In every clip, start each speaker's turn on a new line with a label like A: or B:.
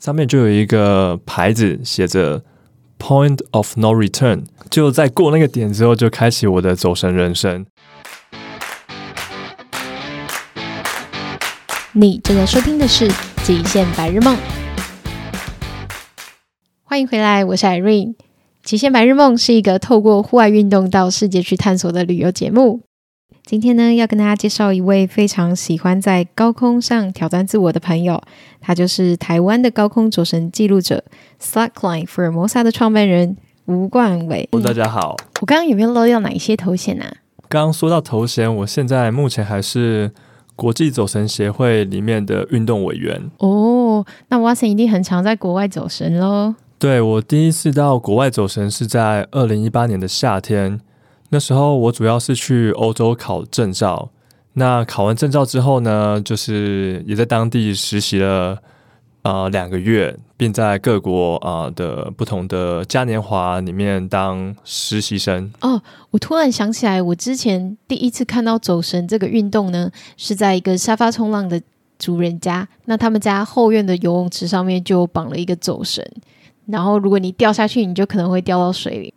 A: 上面就有一个牌子写着 “Point of No Return”，就在过那个点之后，就开启我的走神人生。
B: 你正在收听的是《极限白日梦》，欢迎回来，我是 Irene。《极限白日梦》是一个透过户外运动到世界去探索的旅游节目。今天呢，要跟大家介绍一位非常喜欢在高空上挑战自我的朋友，他就是台湾的高空走神记录者，Slackline Formosa 的创办人吴冠伟。
A: 大家好，
B: 我刚刚有没有漏掉哪一些头衔啊？
A: 刚刚说到头衔，我现在目前还是国际走神协会里面的运动委员。
B: 哦，那 Watson 一定很常在国外走神喽？
A: 对，我第一次到国外走神是在二零一八年的夏天。那时候我主要是去欧洲考证照，那考完证照之后呢，就是也在当地实习了啊、呃、两个月，并在各国啊、的不同的嘉年华里面当实习生。
B: 哦，我突然想起来，我之前第一次看到走神这个运动呢，是在一个沙发冲浪的主人家，那他们家后院的游泳池上面就绑了一个走神，然后如果你掉下去，你就可能会掉到水里。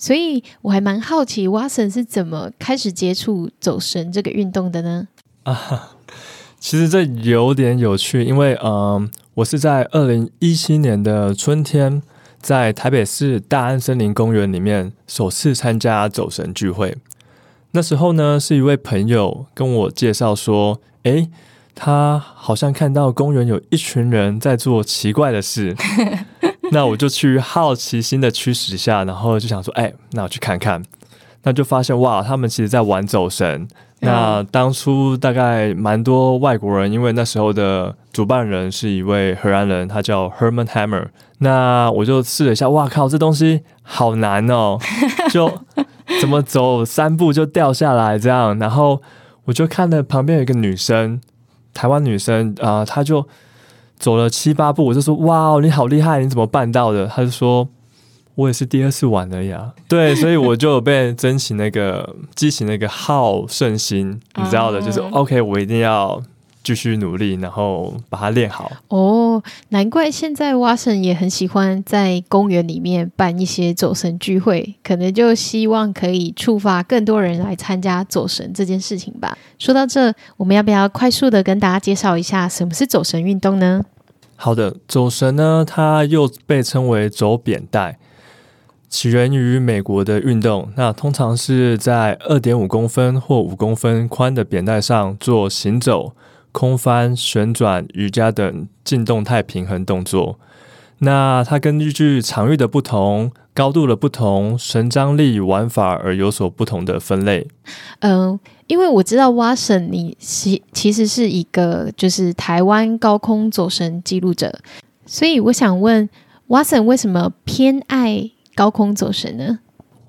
B: 所以我还蛮好奇，Watson 是怎么开始接触走神这个运动的呢？
A: 啊，其实这有点有趣，因为嗯、呃，我是在二零一七年的春天，在台北市大安森林公园里面首次参加走神聚会。那时候呢，是一位朋友跟我介绍说，诶，他好像看到公园有一群人在做奇怪的事。那我就去好奇心的驱使下，然后就想说，哎、欸，那我去看看。那就发现哇，他们其实在玩走神。那当初大概蛮多外国人，因为那时候的主办人是一位荷兰人，他叫 Herman Hammer。那我就试了一下，哇靠，这东西好难哦，就怎么走三步就掉下来这样。然后我就看了旁边有一个女生，台湾女生啊、呃，她就。走了七八步，我就说：“哇，你好厉害，你怎么办到的？”他就说：“我也是第二次玩而已啊。”对，所以我就有被争起那个激起那个好胜心，你知道的，就是 OK，我一定要。继续努力，然后把它练好。
B: 哦，难怪现在 Watson 也很喜欢在公园里面办一些走神聚会，可能就希望可以触发更多人来参加走神这件事情吧。说到这，我们要不要快速的跟大家介绍一下什么是走神运动呢？
A: 好的，走神呢，它又被称为走扁带，起源于美国的运动。那通常是在二点五公分或五公分宽的扁带上做行走。空翻、旋转、瑜伽等静动态平衡动作。那它根据场域的不同、高度的不同、绳张力、玩法而有所不同的分类。
B: 嗯，因为我知道 Watson 你其其实是一个就是台湾高空走神记录者，所以我想问 Watson 为什么偏爱高空走神呢？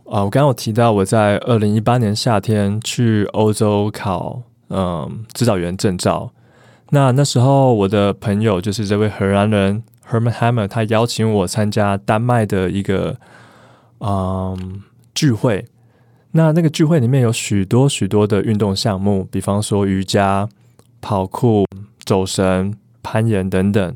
A: 啊，我刚刚有提到我在二零一八年夏天去欧洲考。嗯，指导员证照。那那时候我的朋友就是这位荷兰人 Herman Hammer，他邀请我参加丹麦的一个嗯聚会。那那个聚会里面有许多许多的运动项目，比方说瑜伽、跑酷、走神、攀岩等等。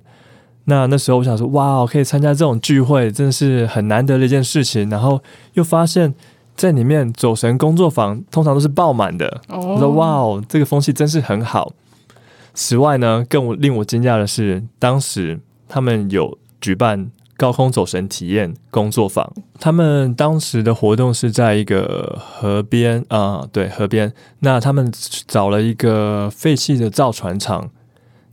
A: 那那时候我想说，哇，可以参加这种聚会，真的是很难得的一件事情。然后又发现。在里面走神工作坊通常都是爆满的。Oh. 我说哇哦，这个风气真是很好。此外呢，更令我惊讶的是，当时他们有举办高空走神体验工作坊。他们当时的活动是在一个河边啊，对，河边。那他们找了一个废弃的造船厂，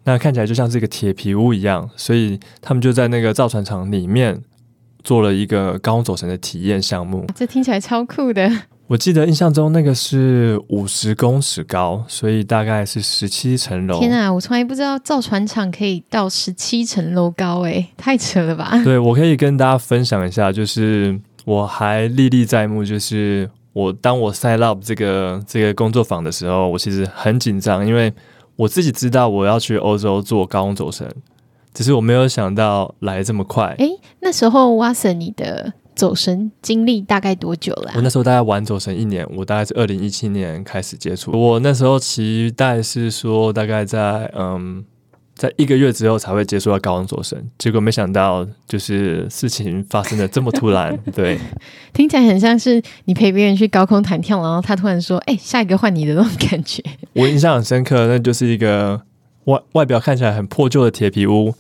A: 那看起来就像是一个铁皮屋一样，所以他们就在那个造船厂里面。做了一个高空走神的体验项目，
B: 这听起来超酷的。
A: 我记得印象中那个是五十公尺高，所以大概是十七层楼。
B: 天啊，我从来不知道造船厂可以到十七层楼高，诶，太扯了吧？
A: 对，我可以跟大家分享一下，就是我还历历在目，就是我当我 sign up 这个这个工作坊的时候，我其实很紧张，因为我自己知道我要去欧洲做高空走神。只是我没有想到来这么快。诶，
B: 那时候 Watson，你的走神经历大概多久了啊？
A: 我那时候大概玩走神一年，我大概是二零一七年开始接触。我那时候期待是说，大概在嗯在一个月之后才会接触到高空走神。结果没想到，就是事情发生的这么突然。对，
B: 听起来很像是你陪别人去高空弹跳，然后他突然说：“哎、欸，下一个换你的那种感觉。”
A: 我印象很深刻，那就是一个外外表看起来很破旧的铁皮屋，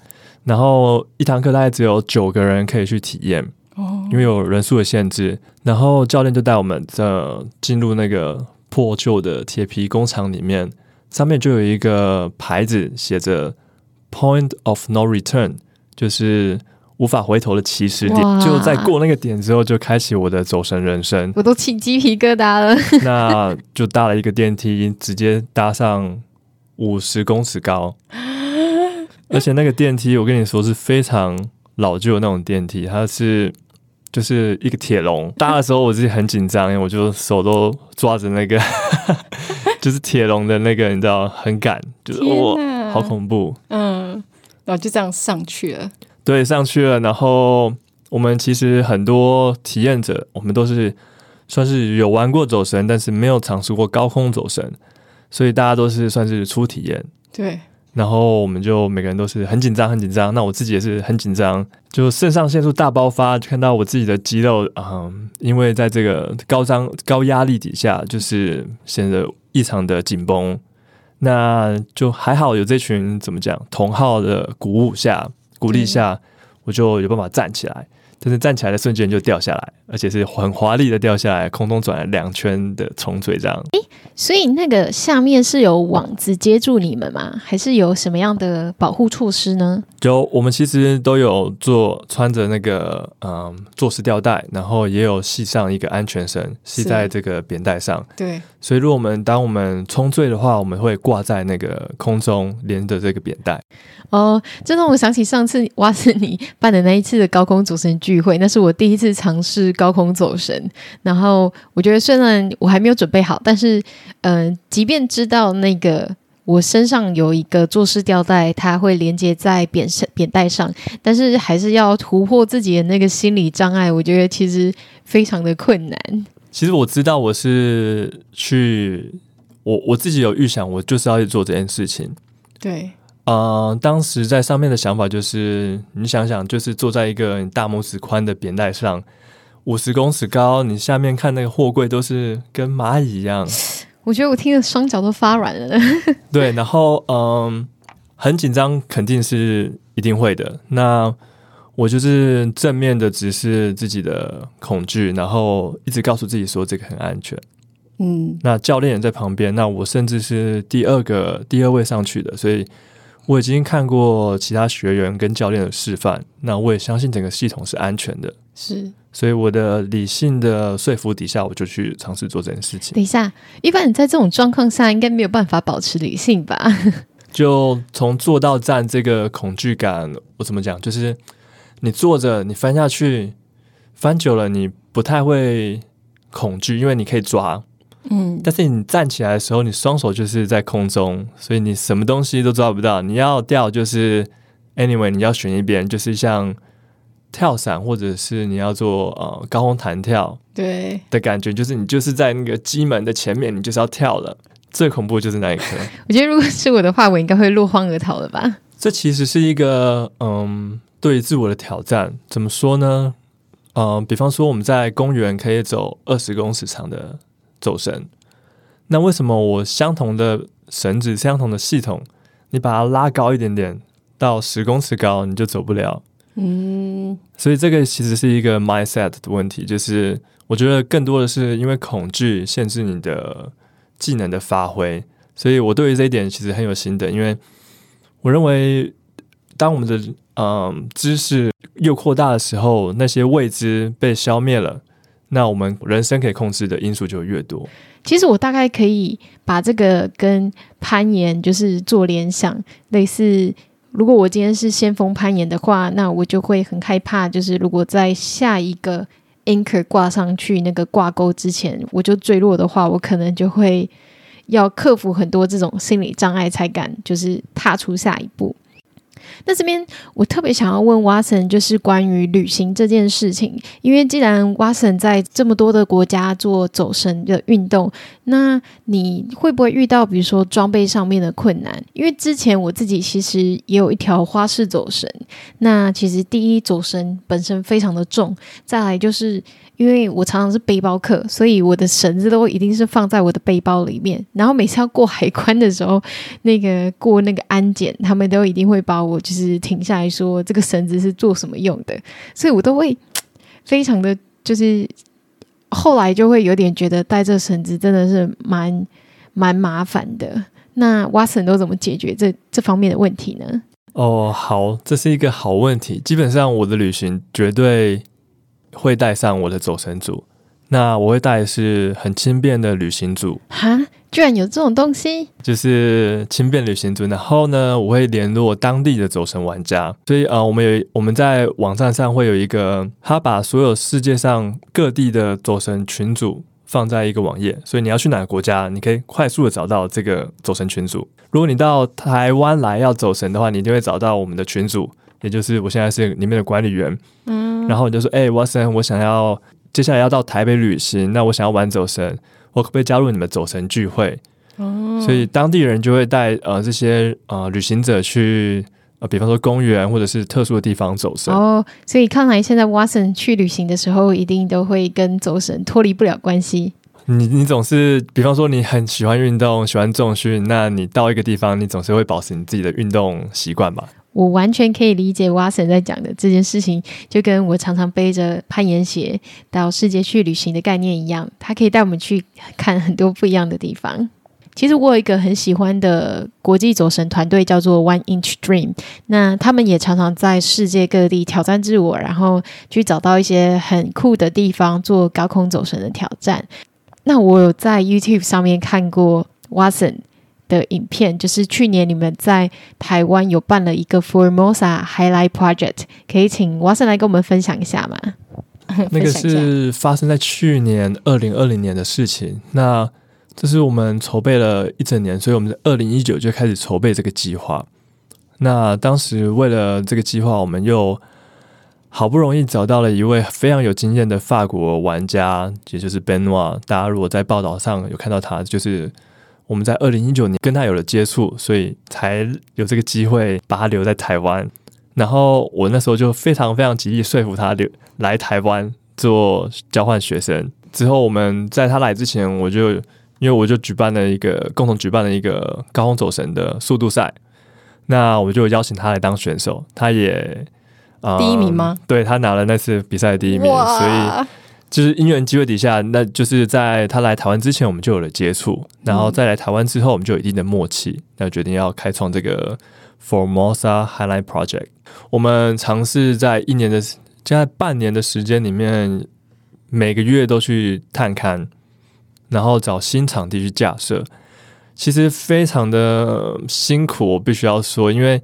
A: 然后一堂课大概只有九个人可以去体验。哦，因为有人数的限制，然后教练就带我们在进入那个破旧的铁皮工厂里面，上面就有一个牌子写着 “Point of No Return”，就是无法回头的起始点。就在过那个点之后，就开启我的走神人生。
B: 我都起鸡皮疙瘩了。
A: 那就搭了一个电梯，直接搭上五十公尺高，而且那个电梯，我跟你说是非常老旧的那种电梯，它是。就是一个铁笼搭的时候，我自己很紧张，因为我就手都抓着那个，就是铁笼的那个，你知道，很赶，就是哇、哦，好恐怖。
B: 嗯，然后就这样上去了。
A: 对，上去了。然后我们其实很多体验者，我们都是算是有玩过走神，但是没有尝试过高空走神，所以大家都是算是初体验。
B: 对。
A: 然后我们就每个人都是很紧张，很紧张。那我自己也是很紧张，就肾上腺素大爆发，就看到我自己的肌肉，啊，因为在这个高张高压力底下，就是显得异常的紧绷。那就还好有这群怎么讲同号的鼓舞下、鼓励下，我就有办法站起来。但是站起来的瞬间就掉下来，而且是很华丽的掉下来，空中转了两圈的重坠这样。诶，
B: 所以那个下面是有网子接住你们吗？还是有什么样的保护措施呢？
A: 就我们其实都有做穿着那个嗯坐式吊带，然后也有系上一个安全绳，系在这个扁带上。
B: 对，
A: 所以如果我们当我们冲坠的话，我们会挂在那个空中连着这个扁带。
B: 哦，这让我想起上次哇是你办的那一次的高空走神聚会，那是我第一次尝试高空走神。然后我觉得虽然我还没有准备好，但是嗯、呃，即便知道那个我身上有一个做式吊带，它会连接在扁扁带上，但是还是要突破自己的那个心理障碍，我觉得其实非常的困难。
A: 其实我知道我是去我我自己有预想，我就是要去做这件事情。
B: 对。
A: 呃，当时在上面的想法就是，你想想，就是坐在一个大拇指宽的扁带上，五十公尺高，你下面看那个货柜都是跟蚂蚁一样。
B: 我觉得我听得双脚都发软了。
A: 对，然后嗯、呃，很紧张，肯定是一定会的。那我就是正面的直视自己的恐惧，然后一直告诉自己说这个很安全。嗯，那教练也在旁边，那我甚至是第二个第二位上去的，所以。我已经看过其他学员跟教练的示范，那我也相信整个系统是安全的。
B: 是，
A: 所以我的理性的说服底下，我就去尝试做这件事情。
B: 等一下，一般你在这种状况下应该没有办法保持理性吧？
A: 就从坐到站这个恐惧感，我怎么讲？就是你坐着，你翻下去，翻久了，你不太会恐惧，因为你可以抓。嗯，但是你站起来的时候，你双手就是在空中，所以你什么东西都抓不到。你要掉就是 anyway，你要选一边，就是像跳伞或者是你要做呃高空弹跳，
B: 对
A: 的感觉，就是你就是在那个机门的前面，你就是要跳了。最恐怖就是那一刻。
B: 我觉得如果是我的话，我应该会落荒而逃了吧。
A: 这其实是一个嗯，对自我的挑战。怎么说呢？嗯，比方说我们在公园可以走二十公尺长的。走神，那为什么我相同的绳子、相同的系统，你把它拉高一点点，到十公尺高，你就走不了？嗯，所以这个其实是一个 mindset 的问题，就是我觉得更多的是因为恐惧限制你的技能的发挥，所以我对于这一点其实很有心得，因为我认为当我们的嗯、知识又扩大的时候，那些未知被消灭了。那我们人生可以控制的因素就越多。
B: 其实我大概可以把这个跟攀岩就是做联想，类似，如果我今天是先锋攀岩的话，那我就会很害怕，就是如果在下一个 anchor 挂上去那个挂钩之前，我就坠落的话，我可能就会要克服很多这种心理障碍，才敢就是踏出下一步。那这边我特别想要问 Watson，就是关于旅行这件事情，因为既然 Watson 在这么多的国家做走绳的运动，那你会不会遇到比如说装备上面的困难？因为之前我自己其实也有一条花式走绳，那其实第一走绳本身非常的重，再来就是。因为我常常是背包客，所以我的绳子都一定是放在我的背包里面。然后每次要过海关的时候，那个过那个安检，他们都一定会把我就是停下来说这个绳子是做什么用的，所以我都会非常的就是后来就会有点觉得带这绳子真的是蛮蛮麻烦的。那 Watson 都怎么解决这这方面的问题呢？
A: 哦，好，这是一个好问题。基本上我的旅行绝对。会带上我的走神组，那我会带的是很轻便的旅行组。
B: 哈，居然有这种东西！
A: 就是轻便旅行组。然后呢，我会联络当地的走神玩家。所以呃，我们有我们在网站上会有一个，他把所有世界上各地的走神群组放在一个网页。所以你要去哪个国家，你可以快速的找到这个走神群组。如果你到台湾来要走神的话，你就会找到我们的群组。也就是我现在是里面的管理员，嗯，然后我就说，哎、欸，Watson，我想要接下来要到台北旅行，那我想要玩走神，我可不可以加入你们走神聚会？哦，所以当地人就会带呃这些呃旅行者去呃，比方说公园或者是特殊的地方走神。
B: 哦，所以看来现在 Watson 去旅行的时候，一定都会跟走神脱离不了关系。
A: 你你总是，比方说你很喜欢运动，喜欢重训，那你到一个地方，你总是会保持你自己的运动习惯吧？
B: 我完全可以理解 Watson 在讲的这件事情，就跟我常常背着攀岩鞋到世界去旅行的概念一样，它可以带我们去看很多不一样的地方。其实我有一个很喜欢的国际走神团队，叫做 One Inch Dream，那他们也常常在世界各地挑战自我，然后去找到一些很酷的地方做高空走神的挑战。那我有在 YouTube 上面看过 Watson 的影片，就是去年你们在台湾有办了一个 Formosa Highlight Project，可以请 Watson 来跟我们分享一下吗？
A: 那个是发生在去年二零二零年的事情。那这是我们筹备了一整年，所以我们在二零一九就开始筹备这个计划。那当时为了这个计划，我们又好不容易找到了一位非常有经验的法国玩家，也就是 Benoit。大家如果在报道上有看到他，就是。我们在二零一九年跟他有了接触，所以才有这个机会把他留在台湾。然后我那时候就非常非常极力说服他留来台湾做交换学生。之后我们在他来之前，我就因为我就举办了一个共同举办了一个高空走绳的速度赛，那我就邀请他来当选手。他也
B: 呃第一名吗？
A: 对，他拿了那次比赛的第一名，所以。就是因缘机会底下，那就是在他来台湾之前，我们就有了接触，然后再来台湾之后，我们就有一定的默契，那决定要开创这个 Formosa Highlight Project。我们尝试在一年的，在半年的时间里面，每个月都去探勘，然后找新场地去架设。其实非常的辛苦，我必须要说，因为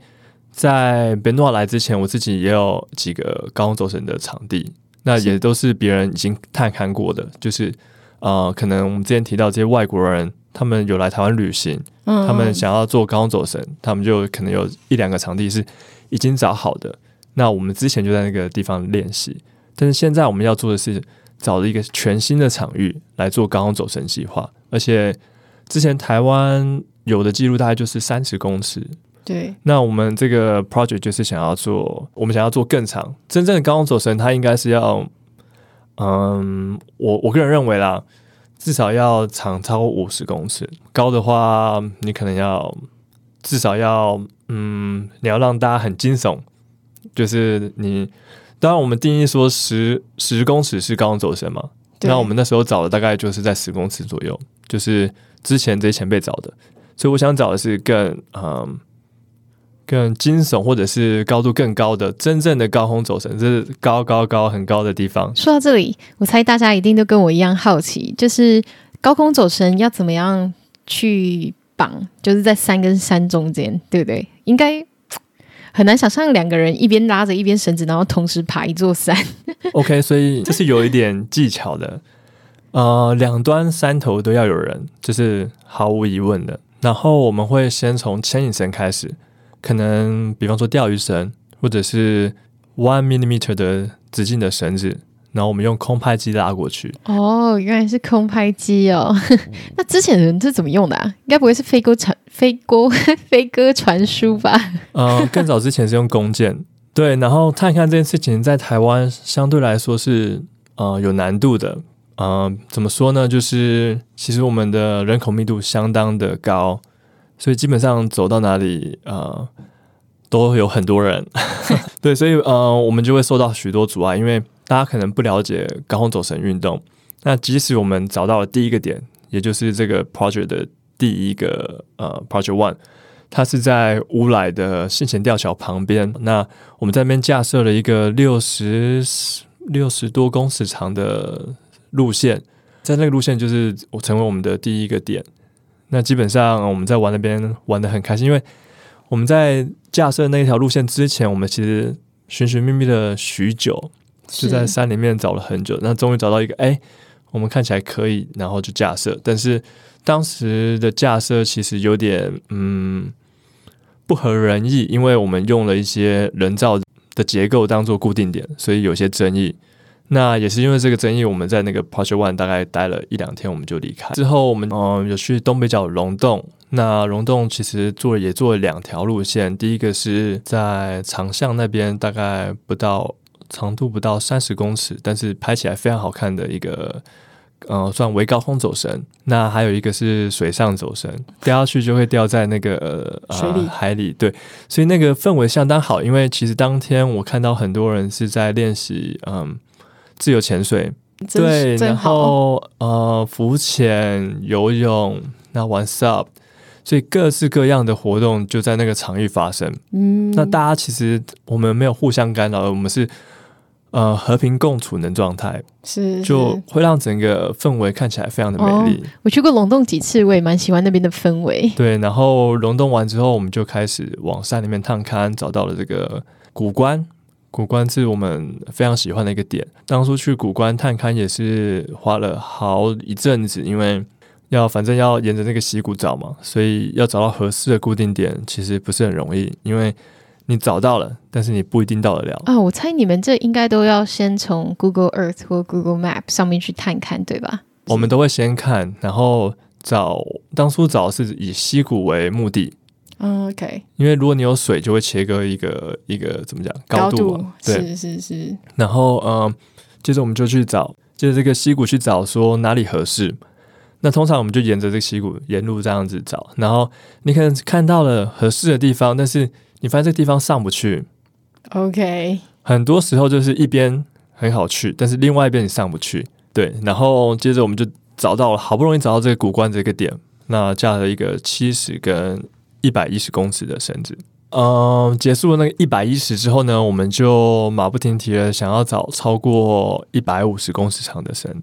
A: 在 Benoit 来之前，我自己也有几个高空走绳的场地。那也都是别人已经探看过的，就是呃，可能我们之前提到这些外国人，他们有来台湾旅行，嗯，他们想要做高空走绳，他们就可能有一两个场地是已经找好的。那我们之前就在那个地方练习，但是现在我们要做的是找了一个全新的场域来做高空走绳计划，而且之前台湾有的记录大概就是三十公尺。
B: 对，
A: 那我们这个 project 就是想要做，我们想要做更长。真正的高空走绳，它应该是要，嗯，我我个人认为啦，至少要长超过五十公尺，高的话，你可能要至少要，嗯，你要让大家很惊悚。就是你，当然我们定义说十十公尺是高空走绳嘛，那我们那时候找的大概就是在十公尺左右，就是之前这些前辈找的，所以我想找的是更，嗯。更惊悚，或者是高度更高的真正的高空走绳，这是高高高很高的地方。
B: 说到这里，我猜大家一定都跟我一样好奇，就是高空走绳要怎么样去绑，就是在山跟山中间，对不对？应该很难想象两个人一边拉着一边绳子，然后同时爬一座山。
A: OK，所以这是有一点技巧的。呃，两端山头都要有人，这是毫无疑问的。然后我们会先从牵引绳开始。可能比方说钓鱼绳，或者是 one millimeter 的直径的绳子，然后我们用空拍机拉过去。
B: 哦，原来是空拍机哦。那之前的人是怎么用的啊？应该不会是飞鸽传飞鸽 飞鸽传书吧？
A: 嗯、呃，更早之前是用弓箭。对，然后探看这件事情在台湾相对来说是呃有难度的。嗯、呃，怎么说呢？就是其实我们的人口密度相当的高，所以基本上走到哪里呃都有很多人。对，所以呃我们就会受到许多阻碍，因为大家可能不了解高空走绳运动。那即使我们找到了第一个点，也就是这个 project 的第一个呃 project one。它是在乌来的信前吊桥旁边。那我们在那边架设了一个六十六十多公尺长的路线，在那个路线就是我成为我们的第一个点。那基本上我们在玩那边玩的很开心，因为我们在架设那一条路线之前，我们其实寻寻觅觅了许久，就在山里面找了很久。那终于找到一个，哎，我们看起来可以，然后就架设。但是当时的架设其实有点嗯。不合人意，因为我们用了一些人造的结构当做固定点，所以有些争议。那也是因为这个争议，我们在那个 Project One 大概待了一两天，我们就离开。之后我们嗯有去东北角溶洞，那溶洞其实做了也做了两条路线，第一个是在长巷那边，大概不到长度不到三十公尺，但是拍起来非常好看的一个。呃，算微高空走绳。那还有一个是水上走绳，掉下去就会掉在那个呃水里海里。对，所以那个氛围相当好。因为其实当天我看到很多人是在练习嗯自由潜水，对，然后呃浮潜、游泳，那玩 SUP，所以各式各样的活动就在那个场域发生。嗯，那大家其实我们没有互相干扰，我们是。呃，和平共处的状态
B: 是，是，
A: 就会让整个氛围看起来非常的美丽。
B: 哦，我去过龙洞几次，我也蛮喜欢那边的氛围。
A: 对，然后龙洞完之后，我们就开始往山里面探勘，找到了这个古关。古关是我们非常喜欢的一个点。当初去古关探勘也是花了好一阵子，因为要反正要沿着那个溪谷找嘛，所以要找到合适的固定点，其实不是很容易，因为。你找到了，但是你不一定到得了
B: 啊！我猜你们这应该都要先从 Google Earth 或 Google Map 上面去探勘，对吧？
A: 我们都会先看，然后找。当初找是以溪谷为目的。
B: 嗯，OK。
A: 因为如果你有水，就会切割一个一个怎么讲高度嘛？
B: 对，是是是。
A: 然后嗯，接着我们就去找，接着这个溪谷去找，说哪里合适。那通常我们就沿着这个溪谷沿路这样子找，然后你可能看到了合适的地方，但是。你发现这个地方上不去
B: ，OK，
A: 很多时候就是一边很好去，但是另外一边你上不去，对。然后接着我们就找到了，好不容易找到这个古关这个点，那架了一个七十跟一百一十公尺的绳子。嗯，结束了那个一百一十之后呢，我们就马不停蹄的想要找超过一百五十公尺长的绳。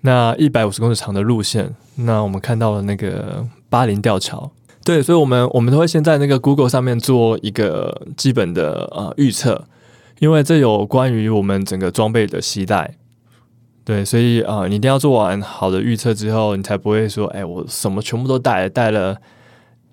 A: 那一百五十公尺长的路线，那我们看到了那个巴林吊桥。对，所以，我们我们都会先在那个 Google 上面做一个基本的呃预测，因为这有关于我们整个装备的携带。对，所以啊、你一定要做完好的预测之后，你才不会说，哎，我什么全部都带，带了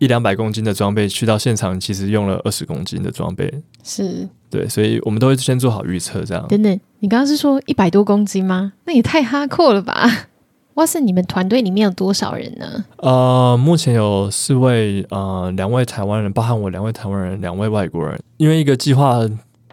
A: 一两百公斤的装备去到现场，其实用了二十公斤的装备。
B: 是，
A: 对，所以我们都会先做好预测，这样。
B: 等等，你刚刚是说一百多公斤吗？那也太哈阔了吧！哇塞，你们团队里面有多少人呢？
A: 呃，目前有四位，呃，两位台湾人，包含我两位台湾人，两位外国人。因为一个计划，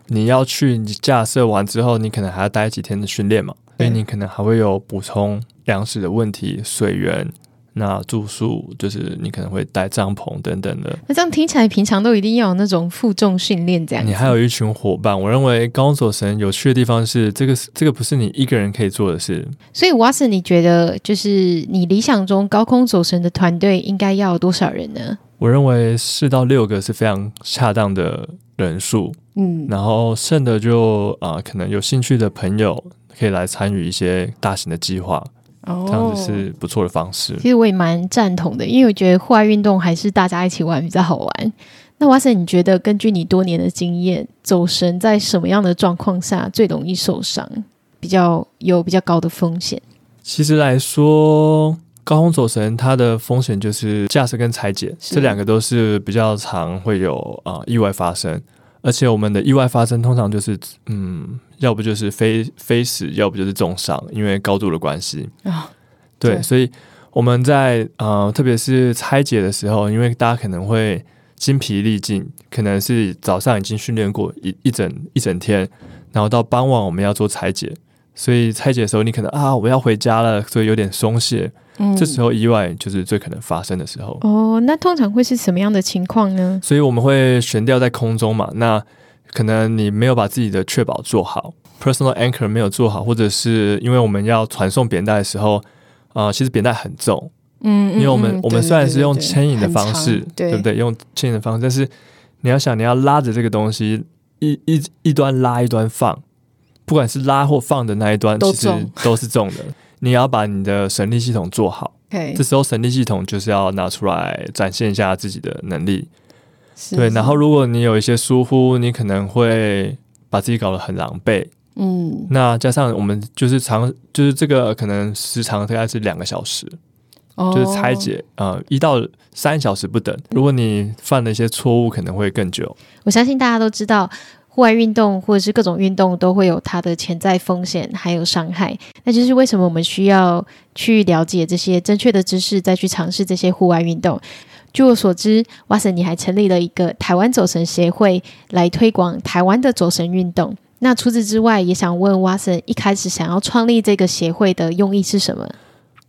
A: 你要去你架设完之后，你可能还要待几天的训练嘛，所以你可能还会有补充粮食的问题、水源。那住宿就是你可能会带帐篷等等的。
B: 那这样听起来，平常都一定要有那种负重训练这样。
A: 你还有一群伙伴，我认为高空走绳有趣的地方是，这个这个不是你一个人可以做的事。
B: 所以，Watson，你觉得就是你理想中高空走神的团队应该要多少人呢？
A: 我认为四到六个是非常恰当的人数。嗯，然后剩的就啊、呃，可能有兴趣的朋友可以来参与一些大型的计划。哦，这样子是不错的方式。
B: 其实我也蛮赞同的，因为我觉得户外运动还是大家一起玩比较好玩。那 Watson，你觉得根据你多年的经验，走神在什么样的状况下最容易受伤，比较有比较高的风险？
A: 其实来说，高空走神它的风险就是驾驶跟裁
B: 剪，
A: 这两个都是比较常会有啊、呃、意外发生，而且我们的意外发生通常就是嗯，要不就是非非死，要不就是重伤，因为高度的关系
B: 啊。
A: 对，
B: 对
A: 所以我们在呃，特别是拆解的时候，因为大家可能会精疲力尽，可能是早上已经训练过一一整一整天，然后到傍晚我们要做拆解。所以拆解的时候，你可能啊，我要回家了，所以有点松懈。嗯，这时候意外就是最可能发生的时候。
B: 哦，那通常会是什么样的情况呢？
A: 所以我们会悬吊在空中嘛，那可能你没有把自己的确保做好，personal anchor 没有做好，或者是因为我们要传送扁带的时候，啊、呃，其实扁带很重。嗯，因为我们、嗯、我们虽然是用牵引的方式，对，不对？用牵引的方式，但是你要想，你要拉着这个东西，一一一端拉，一端放。不管是拉或放的那一端，其实都是重的。你要把你的神力系统做好。这时候神力系统就是要拿出来展现一下自己的能力。对，然后如果你有一些疏忽，你可能会把自己搞得很狼狈。嗯，那加上我们就是长，就是这个可能时长大概是两个小时，哦、就是拆解啊，呃、一到三小时不等。如果你犯了一些错误，可能会更久。
B: 我相信大家都知道。户外运动或者是各种运动都会有它的潜在风险，还有伤害。那就是为什么我们需要去了解这些正确的知识，再去尝试这些户外运动。据我所知，Watson 你还成立了一个台湾走神协会，来推广台湾的走神运动。那除此之外，也想问瓦神一开始想要创立这个协会的用意是什么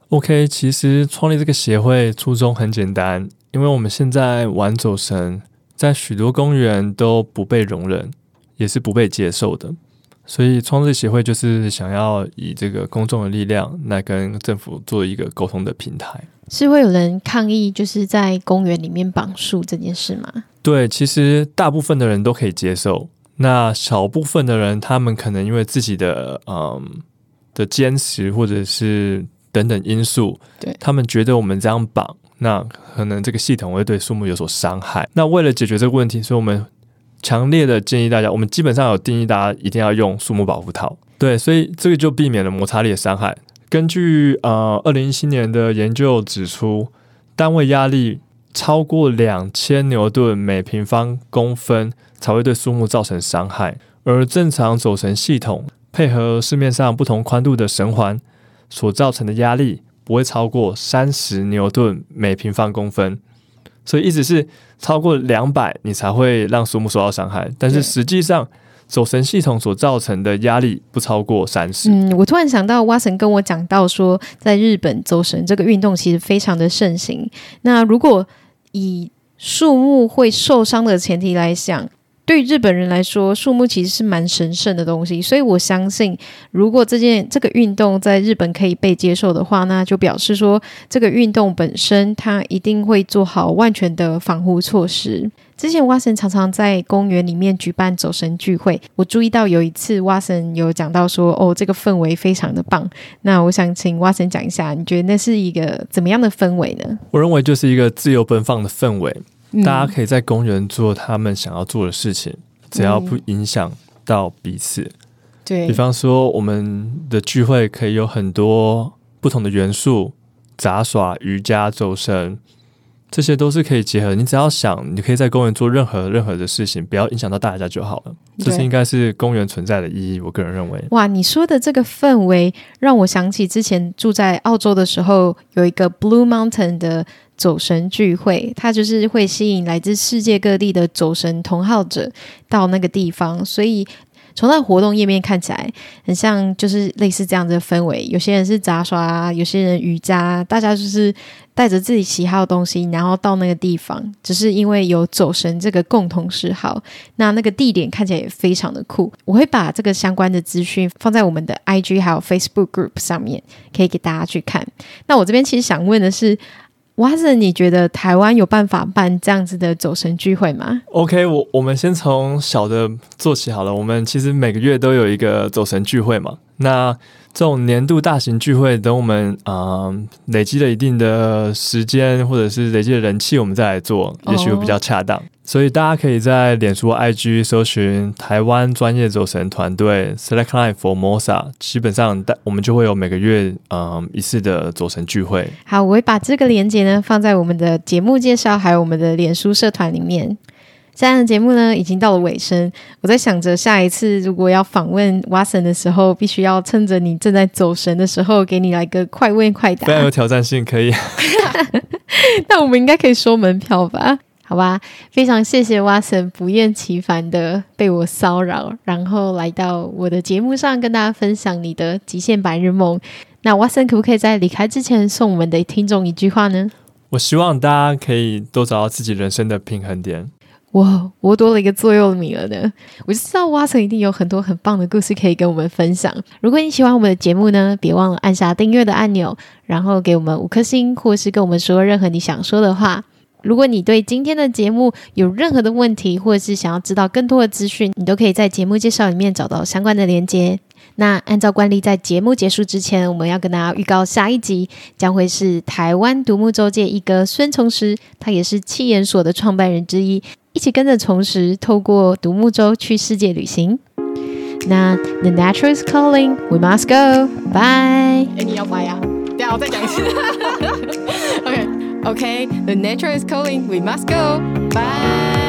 A: ？OK，其实创立这个协会初衷很简单，因为我们现在玩走神，在许多公园都不被容忍。也是不被接受的，所以创立协会就是想要以这个公众的力量来跟政府做一个沟通的平台。
B: 是会有人抗议，就是在公园里面绑树这件事吗？
A: 对，其实大部分的人都可以接受，那少部分的人，他们可能因为自己的嗯的坚持或者是等等因素，对，他们觉得我们这样绑，那可能这个系统会对树木有所伤害。那为了解决这个问题，所以我们。强烈的建议大家，我们基本上有定义，大家一定要用树木保护套。对，所以这个就避免了摩擦力的伤害。根据呃二零一七年的研究指出，单位压力超过两千牛顿每平方公分才会对树木造成伤害，而正常走绳系统配合市面上不同宽度的绳环所造成的压力不会超过三十牛顿每平方公分。所以意思是超过两百，你才会让树木受到伤害。但是实际上，走神系统所造成的压力不超过三十。
B: 嗯，我突然想到，Watson 跟我讲到说，在日本走神这个运动其实非常的盛行。那如果以树木会受伤的前提来讲，对日本人来说，树木其实是蛮神圣的东西，所以我相信，如果这件这个运动在日本可以被接受的话，那就表示说，这个运动本身它一定会做好万全的防护措施。之前 Watson 常常在公园里面举办走神聚会，我注意到有一次 Watson 有讲到说，哦，这个氛围非常的棒。那我想请 Watson 讲一下，你觉得那是一个怎么样的氛围呢？
A: 我认为就是一个自由奔放的氛围。大家可以在公园做他们想要做的事情，只要不影响到彼此。嗯、对，比方说我们的聚会可以有很多不同的元素，杂耍、瑜伽、走绳，这些都是可以结合。你只要想，你可以在公园做任何任何的事情，不要影响到大家就好了。这是应该是公园存在的意义。我个人认为。
B: 哇，你说的这个氛围让我想起之前住在澳洲的时候，有一个 Blue Mountain 的。走神聚会，它就是会吸引来自世界各地的走神同好者到那个地方，所以从那活动页面看起来，很像就是类似这样的氛围。有些人是杂耍，有些人瑜伽，大家就是带着自己喜好的东西，然后到那个地方，只是因为有走神这个共同嗜好。那那个地点看起来也非常的酷。我会把这个相关的资讯放在我们的 IG 还有 Facebook Group 上面，可以给大家去看。那我这边其实想问的是。Wase，你觉得台湾有办法办这样子的走神聚会吗
A: ？OK，我我们先从小的做起好了。我们其实每个月都有一个走神聚会嘛。那这种年度大型聚会，等我们啊、累积了一定的时间，或者是累积的人气，我们再来做，也许会比较恰当。Oh. 所以大家可以在脸书、IG 搜寻台湾专业走神团队 Selectline Formosa，基本上我们就会有每个月嗯一次的走神聚会。
B: 好，我会把这个链接呢放在我们的节目介绍，还有我们的脸书社团里面。现在的节目呢已经到了尾声，我在想着下一次如果要访问 Watson 的时候，必须要趁着你正在走神的时候，给你来个快问快答，
A: 非常有挑战性，可以。
B: 那我们应该可以收门票吧？好吧，非常谢谢 Watson 不厌其烦的被我骚扰，然后来到我的节目上跟大家分享你的极限白日梦。那 Watson 可不可以在离开之前送我们的听众一句话呢？
A: 我希望大家可以多找到自己人生的平衡点。
B: 哇，我多了一个座右铭了呢！我就知道 Watson 一定有很多很棒的故事可以跟我们分享。如果你喜欢我们的节目呢，别忘了按下订阅的按钮，然后给我们五颗星，或是跟我们说任何你想说的话。如果你对今天的节目有任何的问题，或者是想要知道更多的资讯，你都可以在节目介绍里面找到相关的连接。那按照惯例，在节目结束之前，我们要跟大家预告下一集将会是台湾独木舟界一哥孙崇实，他也是七研所的创办人之一，一起跟着崇实透过独木舟去世界旅行。那 The Nature is calling, we must go. Bye。哎，你要拜呀？等下我再讲一次。OK。Okay, the nature is calling. We must go. Bye.